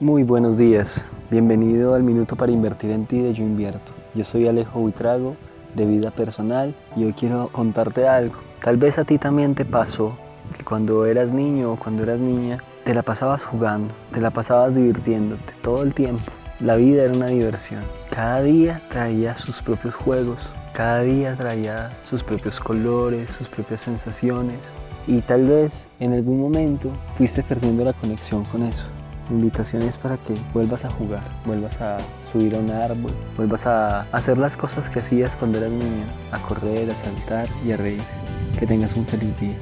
Muy buenos días, bienvenido al Minuto para Invertir en Ti de Yo Invierto. Yo soy Alejo Buitrago de Vida Personal y hoy quiero contarte algo. Tal vez a ti también te pasó que cuando eras niño o cuando eras niña te la pasabas jugando, te la pasabas divirtiéndote todo el tiempo. La vida era una diversión. Cada día traía sus propios juegos, cada día traía sus propios colores, sus propias sensaciones. Y tal vez en algún momento fuiste perdiendo la conexión con eso. Invitación es para que vuelvas a jugar, vuelvas a subir a un árbol, vuelvas a hacer las cosas que hacías cuando eras niño, a correr, a saltar y a reír. Que tengas un feliz día.